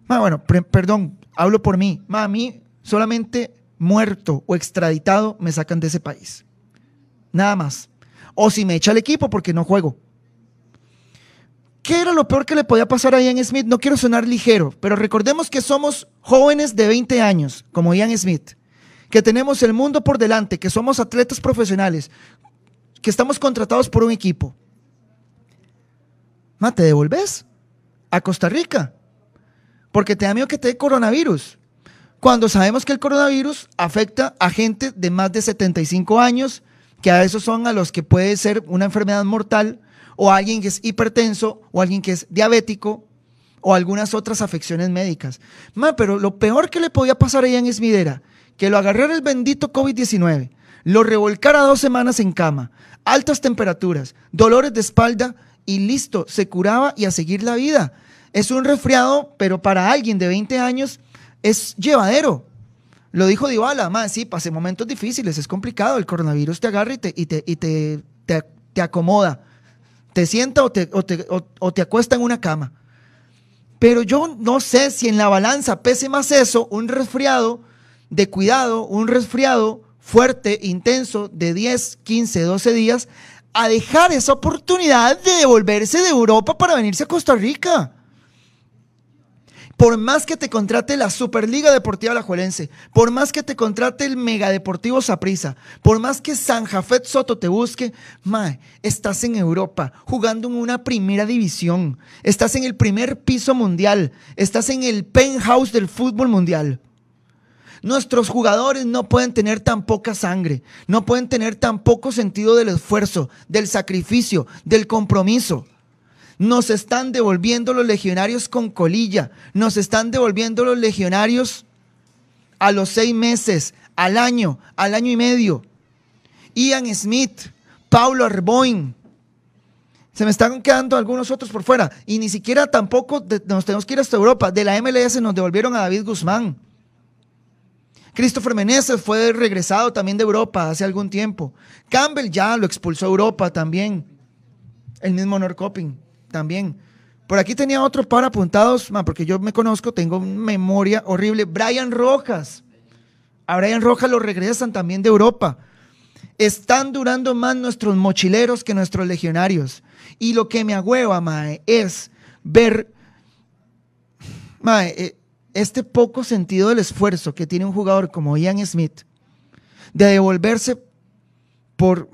bueno, perdón, hablo por mí. a mí solamente muerto o extraditado me sacan de ese país. Nada más. O si me echa el equipo porque no juego. ¿Qué era lo peor que le podía pasar a Ian Smith? No quiero sonar ligero, pero recordemos que somos jóvenes de 20 años, como Ian Smith, que tenemos el mundo por delante, que somos atletas profesionales, que estamos contratados por un equipo. Ma, ¿te devolves a Costa Rica? Porque te da miedo que te dé coronavirus. Cuando sabemos que el coronavirus afecta a gente de más de 75 años, que a esos son a los que puede ser una enfermedad mortal o alguien que es hipertenso, o alguien que es diabético, o algunas otras afecciones médicas. pero lo peor que le podía pasar a Ian Smith era que lo agarrara el bendito COVID-19, lo revolcara dos semanas en cama, altas temperaturas, dolores de espalda y listo, se curaba y a seguir la vida. Es un resfriado, pero para alguien de 20 años es llevadero. Lo dijo Dybala, más sí, pasé momentos difíciles, es complicado, el coronavirus te agarra y te, y te, y te, te acomoda te sienta o te, acuesta en una cama. Pero yo no sé si en la balanza pese más eso, un resfriado de cuidado, un resfriado fuerte, intenso, de 10, 15, 12 días, a dejar esa oportunidad de devolverse de Europa para venirse a Costa Rica. Por más que te contrate la Superliga Deportiva Alajuelense, por más que te contrate el Megadeportivo Saprissa, por más que San Jafet Soto te busque, mae, estás en Europa jugando en una primera división, estás en el primer piso mundial, estás en el penthouse del fútbol mundial. Nuestros jugadores no pueden tener tan poca sangre, no pueden tener tan poco sentido del esfuerzo, del sacrificio, del compromiso. Nos están devolviendo los legionarios con colilla. Nos están devolviendo los legionarios a los seis meses, al año, al año y medio. Ian Smith, Paulo Arboin. Se me están quedando algunos otros por fuera. Y ni siquiera tampoco nos tenemos que ir hasta Europa. De la MLS nos devolvieron a David Guzmán. Christopher Meneses fue regresado también de Europa hace algún tiempo. Campbell ya lo expulsó a Europa también. El mismo Norcoping también. Por aquí tenía otro par apuntados, porque yo me conozco, tengo memoria horrible. Brian Rojas. A Brian Rojas lo regresan también de Europa. Están durando más nuestros mochileros que nuestros legionarios. Y lo que me agüeva, mae, es ver eh, este poco sentido del esfuerzo que tiene un jugador como Ian Smith de devolverse por,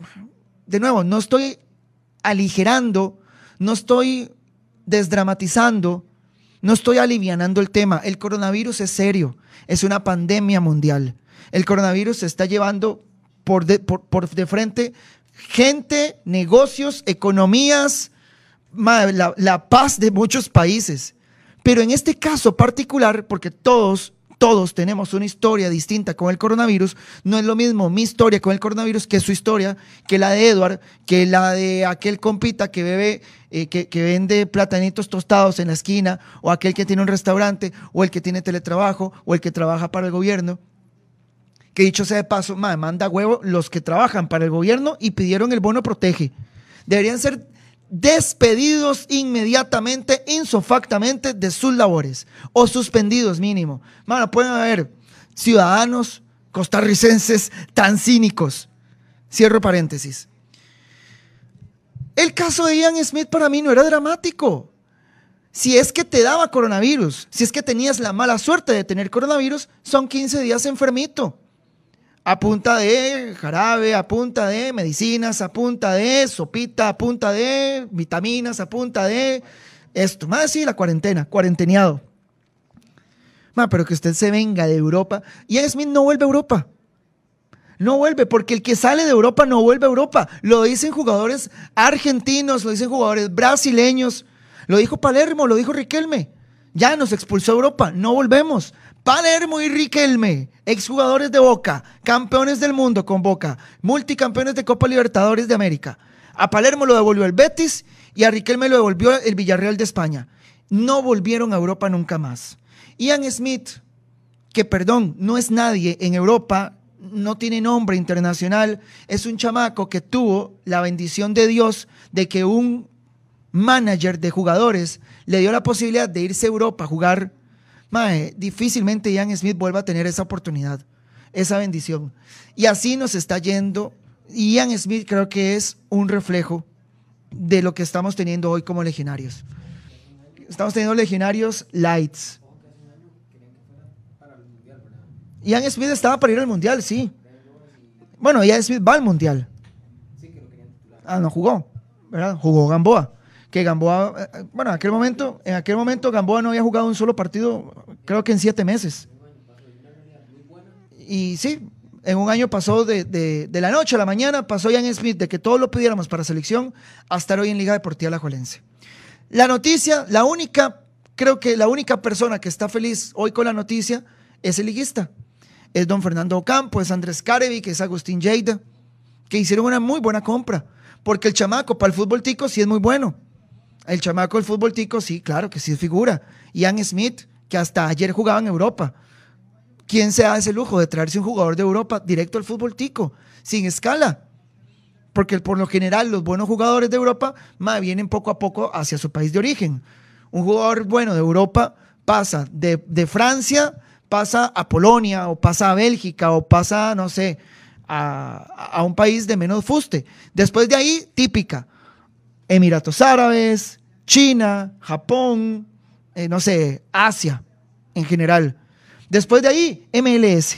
de nuevo, no estoy aligerando no estoy desdramatizando, no estoy alivianando el tema. El coronavirus es serio, es una pandemia mundial. El coronavirus se está llevando por de, por, de frente gente, negocios, economías, la paz de muchos países. Pero en este caso particular, porque todos todos tenemos una historia distinta con el coronavirus. No es lo mismo mi historia con el coronavirus que su historia, que la de Edward, que la de aquel compita que bebe, eh, que, vende platanitos tostados en la esquina, o aquel que tiene un restaurante, o el que tiene teletrabajo, o el que trabaja para el gobierno. Que dicho sea de paso, manda huevo los que trabajan para el gobierno y pidieron el bono protege. Deberían ser despedidos inmediatamente, insofactamente de sus labores o suspendidos mínimo. Mano, pueden haber ciudadanos costarricenses tan cínicos. Cierro paréntesis. El caso de Ian Smith para mí no era dramático. Si es que te daba coronavirus, si es que tenías la mala suerte de tener coronavirus, son 15 días enfermito a punta de jarabe, a punta de medicinas, a punta de sopita, a punta de vitaminas, a punta de esto. Más sí, la cuarentena, cuarenteneado. Ma, pero que usted se venga de Europa. Y Smith no vuelve a Europa. No vuelve, porque el que sale de Europa no vuelve a Europa. Lo dicen jugadores argentinos, lo dicen jugadores brasileños. Lo dijo Palermo, lo dijo Riquelme. Ya nos expulsó a Europa, no volvemos. Palermo y Riquelme, exjugadores de Boca, campeones del mundo con Boca, multicampeones de Copa Libertadores de América. A Palermo lo devolvió el Betis y a Riquelme lo devolvió el Villarreal de España. No volvieron a Europa nunca más. Ian Smith, que perdón, no es nadie en Europa, no tiene nombre internacional, es un chamaco que tuvo la bendición de Dios de que un manager de jugadores le dio la posibilidad de irse a Europa a jugar mae, difícilmente Ian Smith vuelva a tener esa oportunidad, esa bendición. Y así nos está yendo. Ian Smith creo que es un reflejo de lo que estamos teniendo hoy como legionarios. Estamos teniendo legionarios lights. Ian Smith estaba para ir al mundial, sí. Bueno, Ian Smith va al mundial. Ah, no jugó, ¿verdad? Jugó Gamboa que Gamboa, eh, eh, bueno, en aquel momento, en aquel momento Gamboa no había jugado un solo partido, creo que en siete meses. Y sí, en un año pasó de, la noche a la mañana, pasó Ian Smith de que todos lo pidiéramos para selección a estar hoy en Liga Deportiva La Juelense. La noticia, la única, creo que la única persona que está feliz hoy con la noticia es el liguista. Es don Fernando Ocampo, es Andrés Carevi, que es Agustín Lleida, que hicieron una muy buena compra, porque el chamaco para el fútbol tico sí es muy bueno. El chamaco del fútbol tico, sí, claro que sí es figura. Ian Smith, que hasta ayer jugaba en Europa. ¿Quién se da ese lujo de traerse un jugador de Europa directo al fútbol tico, sin escala? Porque por lo general los buenos jugadores de Europa vienen poco a poco hacia su país de origen. Un jugador bueno de Europa pasa de, Francia, pasa a Polonia o pasa a Bélgica o pasa, no sé, a, a un país de menos fuste. Después de ahí, típica, Emiratos Árabes, China, Japón, eh, no sé, Asia, en general. Después de ahí, MLS.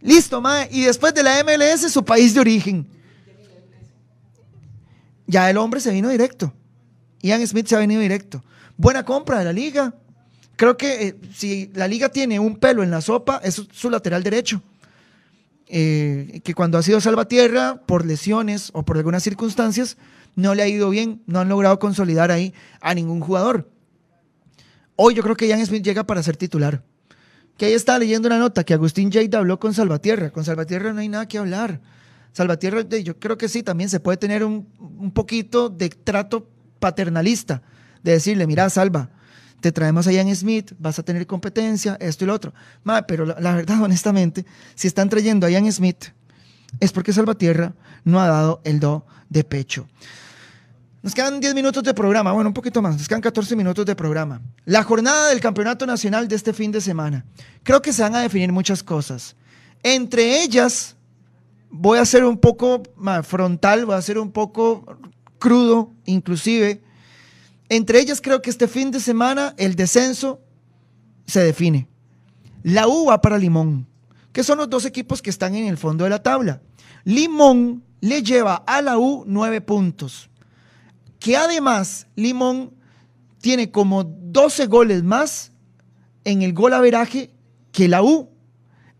Listo, mae. Y después de la MLS, su país de origen. Ya el hombre se vino directo. Ian Smith se ha venido directo. Buena compra de la liga. Creo que eh, si la liga tiene un pelo en la sopa, es su lateral derecho. Eh, que cuando ha sido salvatierra, por lesiones o por algunas circunstancias, no le ha ido bien, no han logrado consolidar ahí a ningún jugador. Hoy yo creo que Ian Smith llega para ser titular. Que ahí estaba leyendo una nota que Agustín Jade habló con Salvatierra. Con Salvatierra no hay nada que hablar. Salvatierra, yo creo que sí, también se puede tener un, un poquito de trato paternalista, de decirle, mira, Salva, te traemos a Ian Smith, vas a tener competencia, esto y lo otro. pero la, verdad, honestamente, si están trayendo a Ian Smith, es porque Salvatierra no ha dado el do de pecho. Nos quedan 10 minutos de programa, bueno, un poquito más, nos quedan 14 minutos de programa. La jornada del Campeonato Nacional de este fin de semana. Creo que se van a definir muchas cosas. Entre ellas, voy a ser un poco frontal, voy a ser un poco crudo, inclusive. Entre ellas creo que este fin de semana el descenso se define. La U va para Limón, que son los dos equipos que están en el fondo de la tabla. Limón le lleva a la U nueve puntos que además Limón tiene como 12 goles más en el gol averaje que la U.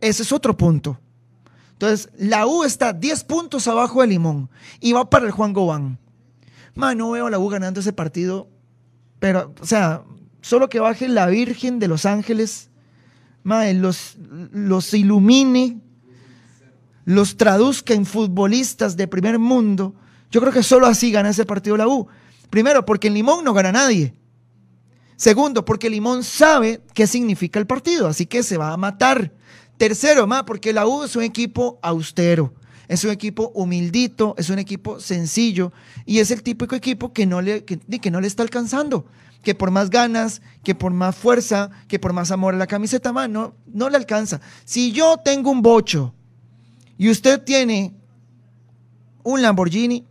Ese es otro punto. Entonces, la U está 10 puntos abajo de Limón y va para el Juan Gobán. Man, no veo a la U ganando ese partido, pero, o sea, solo que baje la Virgen de los Ángeles, man, los, los ilumine, los traduzca en futbolistas de primer mundo yo creo que solo así gana ese partido la U. Primero, porque en Limón no gana nadie. Segundo, porque Limón sabe qué significa el partido, así que se va a matar. Tercero, más porque la U es un equipo austero, es un equipo humildito, es un equipo sencillo y es el típico equipo que no le, que, no le está alcanzando. Que por más ganas, que por más fuerza, que por más amor a la camiseta, más no le alcanza. Si yo tengo un bocho y usted tiene un Lamborghini,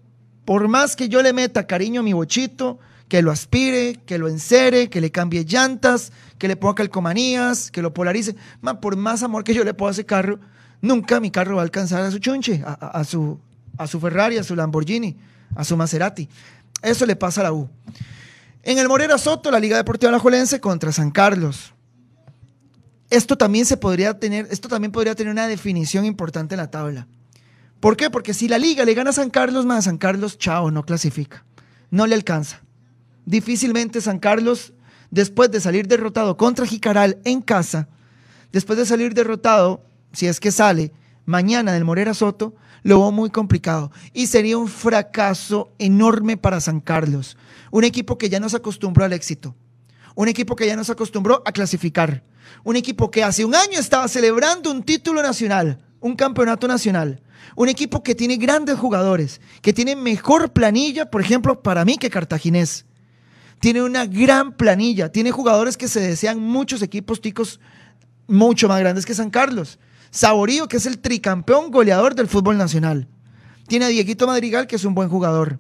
por más que yo le meta cariño a mi bochito, que lo aspire, que lo encere, que le cambie llantas, que le ponga calcomanías, que lo polarice, por más amor que yo le ponga a ese carro, nunca mi carro va a alcanzar a su chunche, a, su, a su Ferrari, a su Lamborghini, a su Maserati. Eso le pasa a la U. En el Morera Soto, la Liga Deportiva Alajuelense contra San Carlos. Esto también se podría tener, esto también podría tener una definición importante en la tabla. ¿Por qué? Porque si la liga le gana a San Carlos, más San Carlos, chao, no clasifica. No le alcanza. Difícilmente San Carlos, después de salir derrotado contra Jicaral en casa, después de salir derrotado, si es que sale mañana del Morera Soto, lo veo muy complicado. Y sería un fracaso enorme para San Carlos. Un equipo que ya no se acostumbró al éxito. Un equipo que ya no se acostumbró a clasificar. Un equipo que hace un año estaba celebrando un título nacional, un campeonato nacional. Un equipo que tiene grandes jugadores, que tiene mejor planilla, por ejemplo, para mí que Cartaginés. Tiene una gran planilla, tiene jugadores que se desean muchos equipos ticos mucho más grandes que San Carlos. Saborío, que es el tricampeón goleador del fútbol nacional. Tiene a Dieguito Madrigal, que es un buen jugador.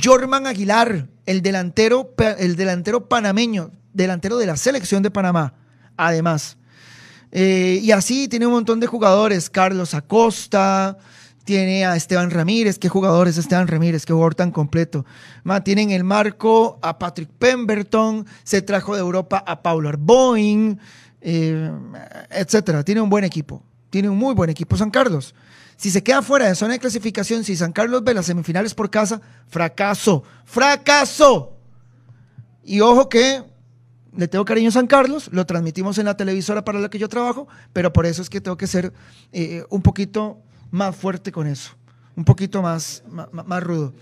Jorman Aguilar, el delantero, el delantero panameño, delantero de la selección de Panamá, además. Eh, y así tiene un montón de jugadores. Carlos Acosta, tiene a Esteban Ramírez. ¿Qué jugador es Esteban Ramírez? Qué jugador tan completo. tienen el marco a Patrick Pemberton. Se trajo de Europa a Paulo Arboin, eh, etcétera. Tiene un buen equipo. Tiene un muy buen equipo San Carlos. Si se queda fuera de zona de clasificación, si San Carlos ve las semifinales por casa, fracaso. ¡Fracaso! Y ojo que le tengo cariño a San Carlos, lo transmitimos en la televisora para la que yo trabajo, pero por eso es que tengo que ser eh, un poquito más fuerte con eso, un poquito más, más, rudo.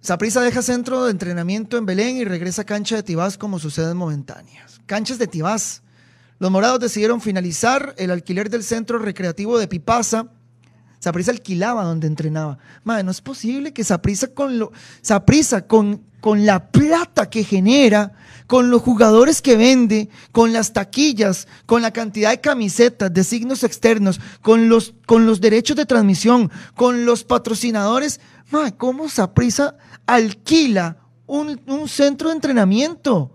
Saprisa deja centro de entrenamiento en Belén y regresa a cancha de Tibás como sucede en momentáneas. Canchas de Tibás. Los morados decidieron finalizar el alquiler del centro recreativo de Pipasa. Saprisa alquilaba donde entrenaba. Madre, no es posible que Saprisa con lo, Saprisa con, con la plata que genera con los jugadores que vende, con las taquillas, con la cantidad de camisetas, de signos externos, con los, con los derechos de transmisión, con los patrocinadores. Ma, ¿Cómo Saprisa alquila un, un centro de entrenamiento?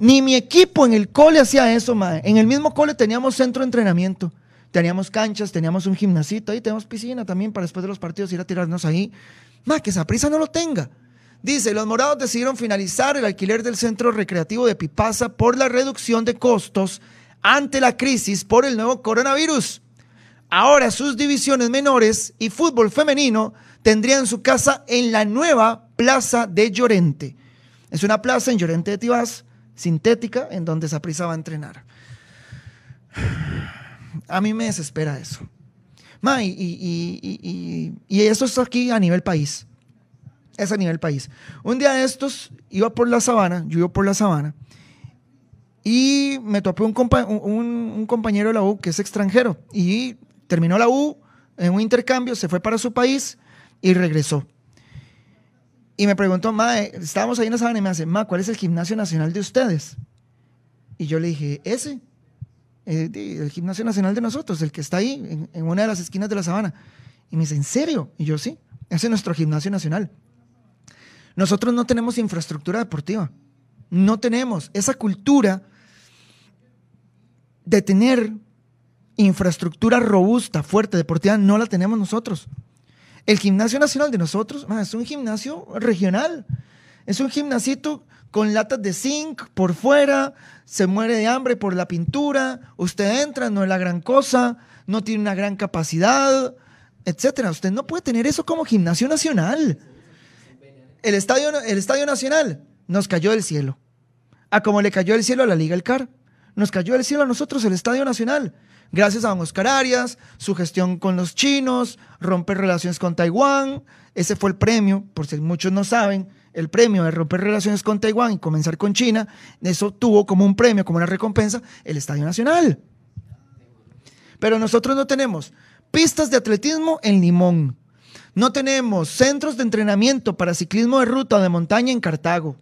Ni mi equipo en el cole hacía eso, mae. En el mismo cole teníamos centro de entrenamiento. Teníamos canchas, teníamos un gimnasito, ahí tenemos piscina también para después de los partidos ir a tirarnos ahí. Mae, que esa prisa no lo tenga. Dice, los morados decidieron finalizar el alquiler del centro recreativo de Pipasa por la reducción de costos ante la crisis por el nuevo coronavirus. Ahora sus divisiones menores y fútbol femenino tendrían su casa en la nueva Plaza de Llorente. Es una plaza en Llorente de Tibás, sintética, en donde Saprissa va a entrenar. A mí me desespera eso. Ma, y, y, y, eso es aquí a nivel país. Es a nivel país. Un día de estos iba por la sabana, yo iba por la sabana, y me topé un, un, compañero de la U que es extranjero. Y terminó la U en un intercambio, se fue para su país y regresó. Y me preguntó, ma, estábamos ahí en la sabana y me dice, ma, ¿cuál es el gimnasio nacional de ustedes? Y yo le dije, ese, eh, el gimnasio nacional de nosotros, el que está ahí, en, en, una de las esquinas de la sabana. Y me dice, ¿en serio? Y yo, sí, ese es nuestro gimnasio nacional. Nosotros no tenemos infraestructura deportiva. No tenemos esa cultura de tener infraestructura robusta, fuerte, deportiva, no la tenemos nosotros. El gimnasio nacional de nosotros es un gimnasio regional. Es un gimnasito con latas de zinc por fuera, se muere de hambre por la pintura, usted entra, no es la gran cosa, no tiene una gran capacidad, etcétera. Usted no puede tener eso como gimnasio nacional. El estadio, el estadio nacional nos cayó del cielo. A como le cayó del cielo a la Liga El Car nos cayó del cielo a nosotros el Estadio Nacional. Gracias a don Oscar Arias, su gestión con los chinos, romper relaciones con Taiwán. Ese fue el premio, por si muchos no saben, el premio de romper relaciones con Taiwán y comenzar con China. Eso tuvo como un premio, como una recompensa, el Estadio Nacional. Pero nosotros no tenemos pistas de atletismo en Limón. No tenemos centros de entrenamiento para ciclismo de ruta o de montaña en Cartago.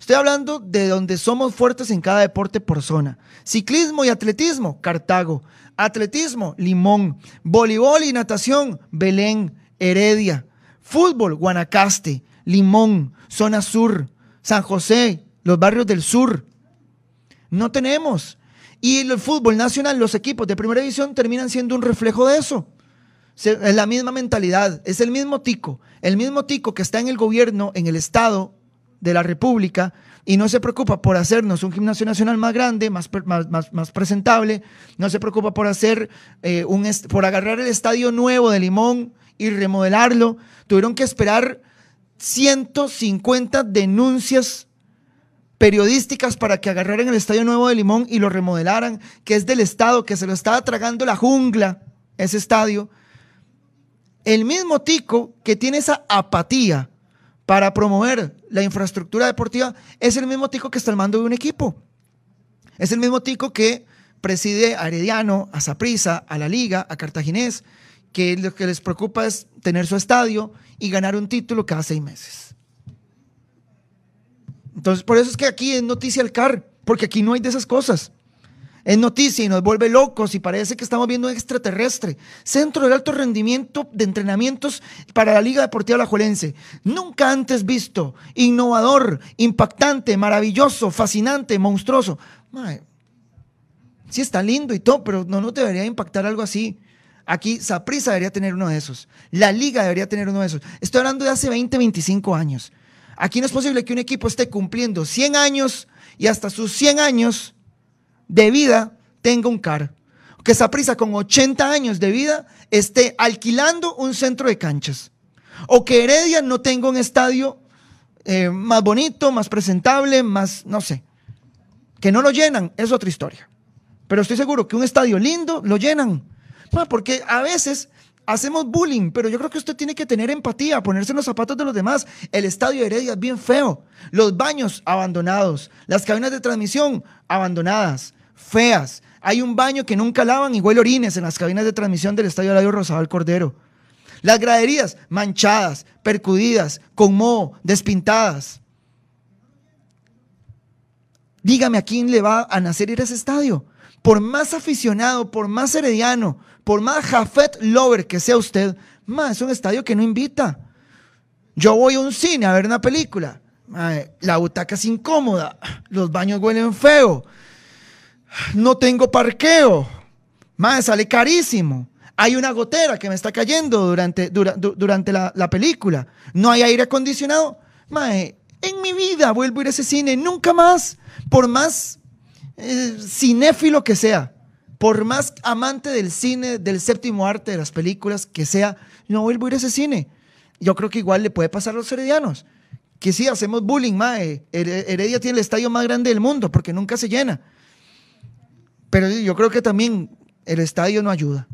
Estoy hablando de donde somos fuertes en cada deporte por zona. Ciclismo y atletismo, Cartago. Atletismo, Limón. Voleibol y natación, Belén, Heredia. Fútbol, Guanacaste, Limón, zona sur, San José, los barrios del sur. No tenemos. Y el fútbol nacional, los equipos de primera división terminan siendo un reflejo de eso. Es la misma mentalidad, es el mismo tico, el mismo tico que está en el gobierno, en el Estado, de la República y no se preocupa por hacernos un gimnasio nacional más grande, más, más, más, presentable, no se preocupa por hacer eh, un por agarrar el estadio nuevo de Limón y remodelarlo. Tuvieron que esperar 150 denuncias periodísticas para que agarraran el estadio nuevo de Limón y lo remodelaran, que es del Estado, que se lo estaba tragando la jungla, ese estadio. El mismo tico que tiene esa apatía para promover la infraestructura deportiva es el mismo tico que está al mando de un equipo. Es el mismo tico que preside a Herediano, a Saprissa, a la Liga, a Cartaginés, que lo que les preocupa es tener su estadio y ganar un título cada seis meses. Entonces, por eso es que aquí es noticia el CAR, porque aquí no hay de esas cosas es noticia y nos vuelve locos y parece que estamos viendo un extraterrestre. Centro de alto rendimiento de entrenamientos para la Liga Deportiva Alajuelense. Nunca antes visto. Innovador, impactante, maravilloso, fascinante, monstruoso. sí está lindo y todo, pero no nos debería impactar algo así. Aquí Saprisa debería tener uno de esos. La liga debería tener uno de esos. Estoy hablando de hace 20, 25 años. Aquí no es posible que un equipo esté cumpliendo 100 años y hasta sus 100 años de vida tenga un CAR. Que prisa con 80 años de vida esté alquilando un centro de canchas. O que Heredia no tenga un estadio eh, más bonito, más presentable, más, no sé. Que no lo llenan, es otra historia. Pero estoy seguro que un estadio lindo lo llenan. Porque a veces hacemos bullying, pero yo creo que usted tiene que tener empatía, ponerse en los zapatos de los demás. El estadio de Heredia es bien feo. Los baños abandonados, las cabinas de transmisión abandonadas feas. Hay un baño que nunca lavan y huele orines en las cabinas de transmisión del Estadio Radio Rosado Cordero. Las graderías manchadas, percudidas, con moho, despintadas. Dígame a quién le va a nacer ir a ese estadio. Por más aficionado, por más herediano, por más Jafet Lover que sea usted, es un estadio que no invita. Yo voy a un cine a ver una película la butaca es incómoda, los baños huelen feo, no tengo parqueo, mae, sale carísimo. Hay una gotera que me está cayendo durante, durante la, película. No hay aire acondicionado. Mae, en mi vida vuelvo a ir a ese cine, nunca más, por más eh, cinéfilo que sea, por más amante del cine, del séptimo arte, de las películas que sea, no vuelvo a ir a ese cine. Yo creo que igual le puede pasar a los heredianos. Que sí, hacemos bullying, mae. Heredia tiene el estadio más grande del mundo porque nunca se llena. Pero yo creo que también el estadio no ayuda.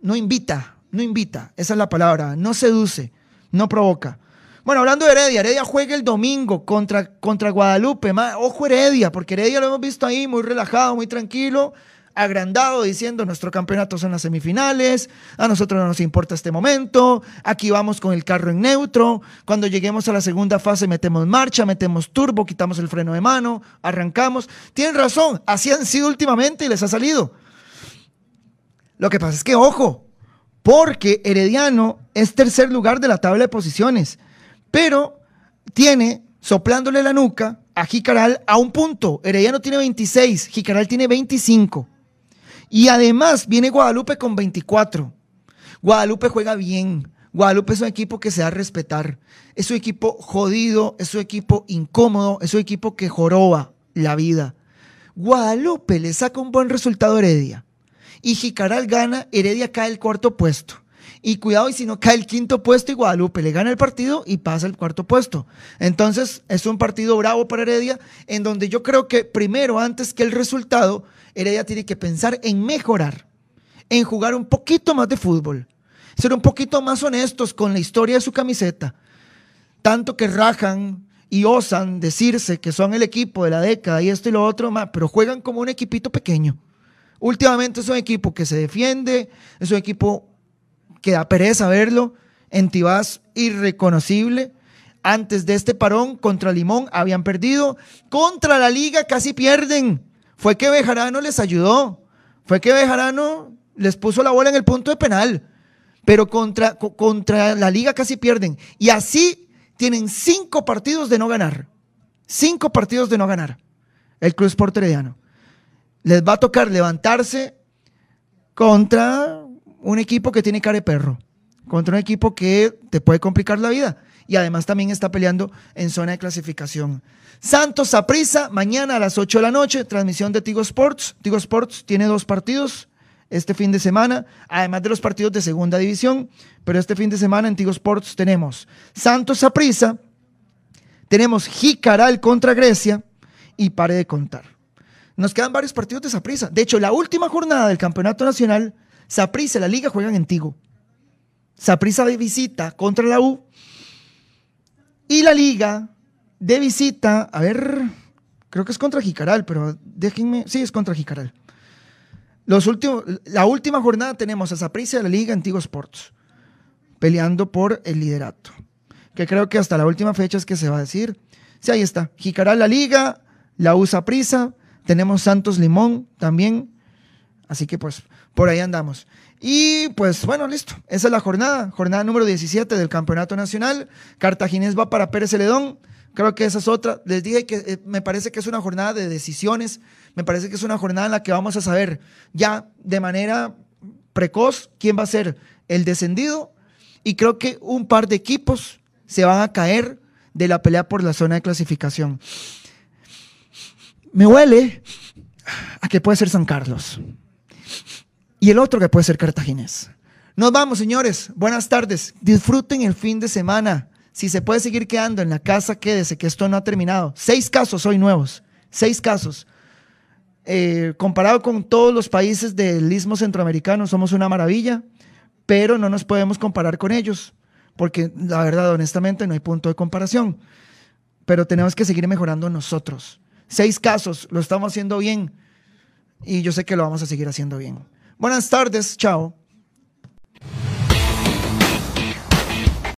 No invita, no invita. Esa es la palabra. No seduce, no provoca. Bueno, hablando de Heredia, Heredia juega el domingo contra, contra Guadalupe. ojo Heredia, porque Heredia lo hemos visto ahí muy relajado, muy tranquilo agrandado diciendo nuestro campeonato son las semifinales, a nosotros no nos importa este momento, aquí vamos con el carro en neutro, cuando lleguemos a la segunda fase metemos marcha, metemos turbo, quitamos el freno de mano, arrancamos. Tienen razón, así han sido últimamente y les ha salido. Lo que pasa es que, ojo, porque Herediano es tercer lugar de la tabla de posiciones, pero tiene soplándole la nuca a Jicaral a un punto. Herediano tiene 26, Jicaral tiene 25. Y además viene Guadalupe con 24. Guadalupe juega bien. Guadalupe es un equipo que se da a respetar. Es un equipo jodido, es un equipo incómodo, es un equipo que joroba la vida. Guadalupe le saca un buen resultado a Heredia. Y Jicaral gana, Heredia cae el cuarto puesto. Y cuidado, y si no cae el quinto puesto y Guadalupe le gana el partido y pasa el cuarto puesto. Entonces es un partido bravo para Heredia, en donde yo creo que primero, antes que el resultado, Heredia tiene que pensar en mejorar, en jugar un poquito más de fútbol, ser un poquito más honestos con la historia de su camiseta. Tanto que rajan y osan decirse que son el equipo de la década y esto y lo otro, pero juegan como un equipito pequeño. Últimamente es un equipo que se defiende, es un equipo que da pereza verlo, en Tibás irreconocible. Antes de este parón contra Limón habían perdido, contra la liga casi pierden fue que Bejarano les ayudó, fue que Bejarano les puso la bola en el punto de penal, pero contra, contra la liga casi pierden. Y así tienen cinco partidos de no ganar, cinco partidos de no ganar. El Cruz Sport Les va a tocar levantarse contra un equipo que tiene cara de perro, contra un equipo que te puede complicar la vida y además también está peleando en zona de clasificación. Santos Saprisa, mañana a las 8 de la noche, transmisión de Tigo Sports. Tigo Sports tiene dos partidos este fin de semana, además de los partidos de segunda división, pero este fin de semana en Tigo Sports tenemos Santos Saprisa, tenemos Jicaral contra Grecia y pare de contar. Nos quedan varios partidos de Saprisa. De hecho, la última jornada del Campeonato Nacional, Saprisa y la Liga juegan en Tigo. Saprisa visita contra la U y la Liga de visita, a ver, creo que es contra Jicaral, pero déjenme, sí, es contra Jicaral. Los últimos, la última jornada tenemos a Saprissa de la Liga Antiguo Sports, peleando por el liderato, que creo que hasta la última fecha es que se va a decir. Sí, ahí está, Jicaral la Liga, la USA Prisa, tenemos Santos Limón también, así que pues por ahí andamos. Y pues bueno, listo. Esa es la jornada, jornada número 17 del Campeonato Nacional. Cartaginés va para Pérez Celedón. Creo que esa es otra. Les dije que eh, me parece que es una jornada de decisiones. Me parece que es una jornada en la que vamos a saber ya de manera precoz quién va a ser el descendido. Y creo que un par de equipos se van a caer de la pelea por la zona de clasificación. Me huele a que puede ser San Carlos. Y el otro que puede ser Cartaginés. Nos vamos, señores. Buenas tardes. Disfruten el fin de semana. Si se puede seguir quedando en la casa, quédese, que esto no ha terminado. Seis casos hoy nuevos, seis casos. Eh, comparado con todos los países del istmo centroamericano, somos una maravilla, pero no nos podemos comparar con ellos, porque la verdad, honestamente, no hay punto de comparación. Pero tenemos que seguir mejorando nosotros. Seis casos, lo estamos haciendo bien y yo sé que lo vamos a seguir haciendo bien. Buenas tardes, chao.